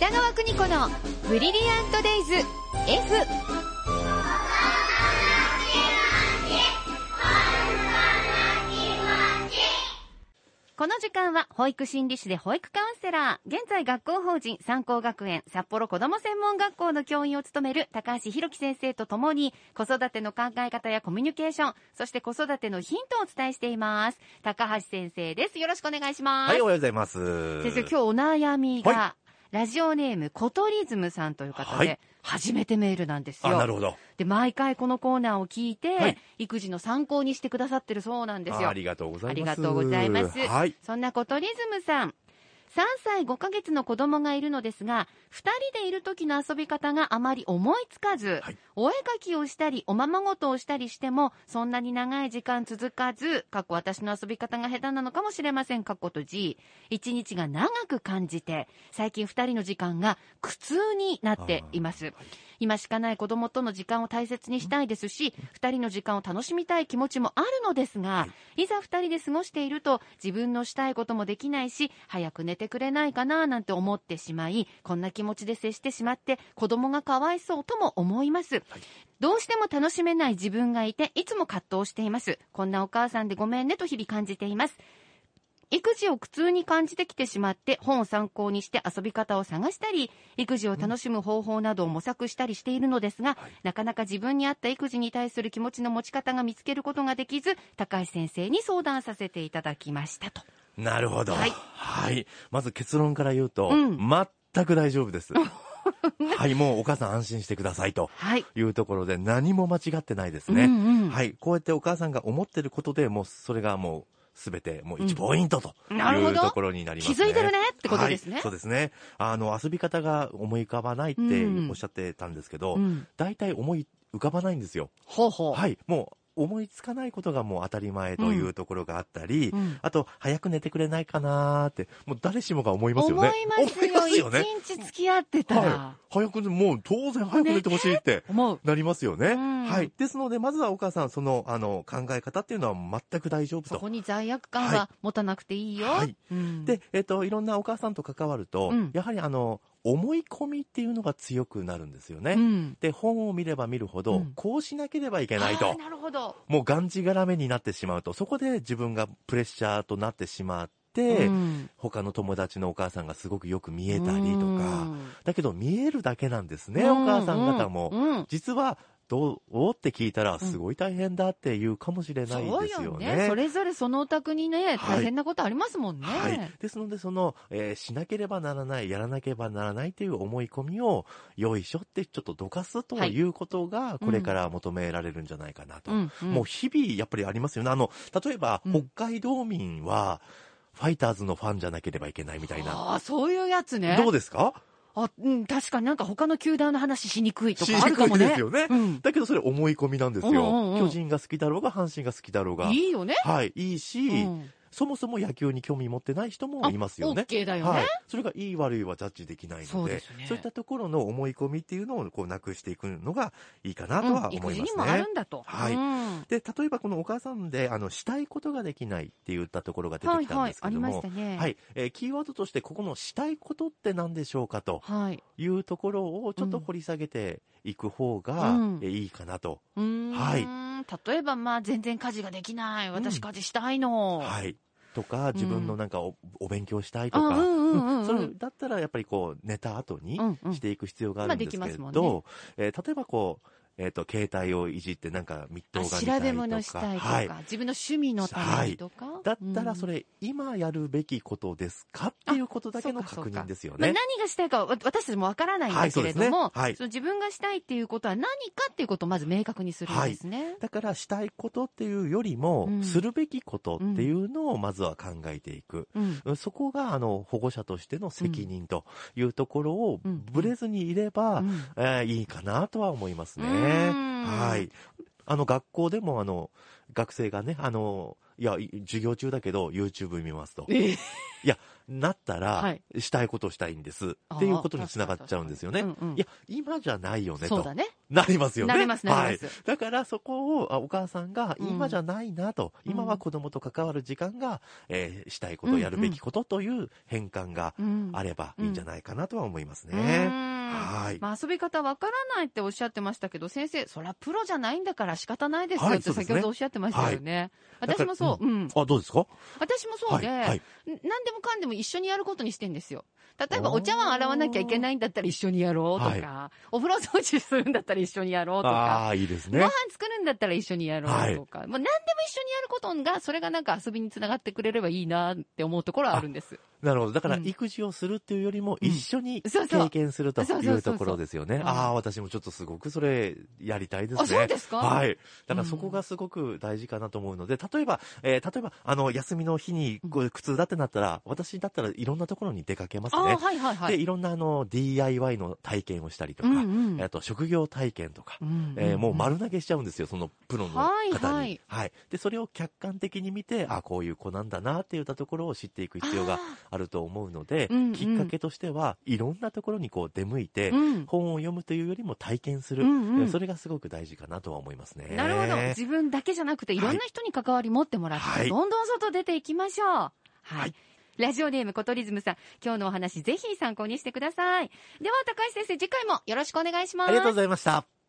北川邦子のブリリアントデイズ F この時間は保育心理士で保育カウンセラー、現在学校法人三高学園札幌子ども専門学校の教員を務める高橋弘樹先生とともに子育ての考え方やコミュニケーション、そして子育てのヒントをお伝えしています。高橋先生です。よろしくお願いします。はい、おはようございます。先生、今日お悩みが、はラジオネームコトリズムさんという方で、はい初めてメールなんですあ、なよ。るほど。で、毎回このコーナーを聞いて、はい育児の参考にしてくださってるそうなんですよ。あありがとうございます。ありがとうございます。はい。そんなコトリズムさん。3歳5ヶ月の子供がいるのですが、2人でいる時の遊び方があまり思いつかず、はいお絵描きをしたり、おままごとをしたりしても、そんなに長い時間続かず、過去私の遊び方が下手なのかもしれません、過去と G。一日が長く感じて、最近2人の時間が苦痛になっています。今しかない子供との時間を大切にしたいですし、2人の時間を楽しみたい気持ちもあるのですが、いざ2人で過ごしていると自分のしたいこともできないし、早く寝てくれないかななんて思ってしまい、こんな気持ちで接してしまって子供がかわいそうとも思います。どうしても楽しめない自分がいて、いつも葛藤しています。こんなお母さんでごめんねと日々感じています。育児を苦痛に感じてきてしまって本を参考にして遊び方を探したり育児を楽しむ方法などを模索したりしているのですが、なかなか自分に合った育児に対する気持ちの持ち方が見つけることができず高橋先生に相談させていただきましたとなるほど。ははいい。まず結論から言うと、うん全く大丈夫です。はい、もうお母さん安心してくださいとはいいうところで何も間違ってないですね。うんうんはい。こうやってお母さんが思ってることでもうそれがもうすべてもう1ポイントというところになりますね。気づいてるねってことですね。はい。そうですね。あの、遊び方が思い浮かばないってうん。おっしゃってたんですけど、うん。大体思い浮かばないんですよ。ほうほう。はい、もう思いつかないことがもう当たり前というところがあったり、うんあと、早く寝てくれないかなーって、もう誰しもが思いますよね。思いますよ思いますよね。一日付き合ってたら、はい。早く、もう当然早く寝てほしいって。なりますよね、うんはい。ですので、まずはお母さん、その、あの、考え方っていうのは全く大丈夫と。そこに罪悪感はは持たなくていいよ、はいうんで、えっ、と、いろんなお母さんと関わると、うんやはりあの、思い込みっていうのが強くなるんですよね。うん。で、本を見れば見るほど、うん。こうしなければいけないと。なるほど。もうがんじがらめになってしまうと、そこで自分がプレッシャーとなってしまって、うん。他の友達のお母さんがすごくよく見えたりとうか、ん。だけど見えるだけなんですね、お母さん方も。実は、どうって聞いたら、すごい大変だって言うかもしれないですよよね。ね。それぞれそのお宅にね、はい大変なことありますもんね。はい。ですので、その、えーしなければならない、やらなければならないという思い込みを、よいしょってちょっとどかすとはいいうことが、これから求められるんじゃないかなと。うんうんもう日々、やっぱりありますよね。あの、例えば、うん北海道民は、ファイターズのファンじゃなければいけないみたいな。ああ、そういうやつね。どうですか？あ、うん、確かになんか他の球団の話しにくいとかあるかもね。ですよね。うん。だけどそれ思い込みなんですよ。うんうんうん巨人が好きだろうが、阪神が好きだろうが。いいよね。はい、いいし、うんそもそも野球に興味持ってない人もいますよね。あ OK だよねはい。それがいい悪いはジャッジできないので、ねそういったところの思い込みっていうのをこうなくしていくのがいいかなとはうん思います育児にもあるね。んだと。はいうんで、例えばこのお母さんで、あの、したいことができないって言ったところが出てはいはいきたんです、けどもありました、ね。はい、えーキーワードとして、ここのしたいことって何でしょうかとはい。いうところをちょっと掘り下げていく方が、いいかなと。うーん。はい。例えば、まあ、全然家事ができない。私家事したいの。はい。とか、自分のなんかお,、お勉強したいとか、それだったらやっぱりこう、寝た後にうんうん。していく必要があるんですけまあできますど、もんね。えー例えばこう、えっ、と、携帯をいじってなんか密あ答が。調べ物したいとか、はい。自分の趣味のためにとか？だったらそれ、れ、今やるべきことですかっていうことだけの確認ですよまあ、ね。何がしたいか私たちもわからないんだけれども、はいねはいその自分がしたいっていうことは何かっていうことをまず明確にするんですね。だからしたいことっていうよりも、うんするべきことっていうのをまずは考えていく。うんそこがあの保護者としての責任というところをうんぶれずにいれば、うんえーいいかなとは思いますね。うんはい。あの学校でもあの学生がね、あの、いや、い授業中だけど YouTube 見ますと。ええいや、なったら、はいしたいことをしたいんですっていうことにつながっちゃうんですよね。いや、今じゃないよねとそうだ。ね。なりますよね。なりますなはい。だからそこをあお母さんがうん今じゃないなと、うん今は子供と関わる時間が、えーしたいこと、やるべきことという変換がうんあればいいんじゃないかなとは思いますうね。んはい。まあ、遊び方わからないっておっしゃってましたけど、先生、そりゃプロじゃないんだから仕方ないですよって先ほどおっしゃってましたよね。はい私もそう、うん。あ、どうですか？私もそうで、はい。はい。何でもかんでも一緒にやることにしてんですよ。例えばお茶碗洗わなきゃいけないんだったら一緒にやろうとか、はお風呂掃除するんだったら一緒にやろうとか、ああ、いいですねご飯。作るんだったら一緒にやろうとか、まあ、何でも一緒にやることが、それがなんか遊びにつながってくれればいいなって思うところはあるんです。なるほど。だから、うん育児をするっていうよりも、うん一緒に経験するというところですよね。うんああ、私もちょっとすごくそれ、やりたいですね。あ、そうですか？はい。だからそこがすごく大事かなと思うので、例えば、えー例えば、あの、休みの日に苦痛だってなったら、私だったらいろんなところに出かけますあね。はいはいはで、い。いろんなあの、DIY の体験をしたりとか、うんうんあと職業体験とか、うんうんえーもう丸投げしちゃうんですよ、そのプロの方に。はいはいで、それを客観的に見て、あ、こういう子なんだなっていったところを知っていく必要があると思うので、うんうんきっかけとしては、いろんなところにこう出向いて、うん本を読むというよりも体験する、うんうんえーそれがすごく大事かなとは思いますね。なるほど。自分だけじゃなくて、いろんな人に関わり持ってもらって、はいどんどん外出ていきましょう。はい。はいラジオネームコトリズムさん、今日のお話ぜひ参考にしてください。では、高橋先生、次回もよろしくお願いします。ありがとうございました。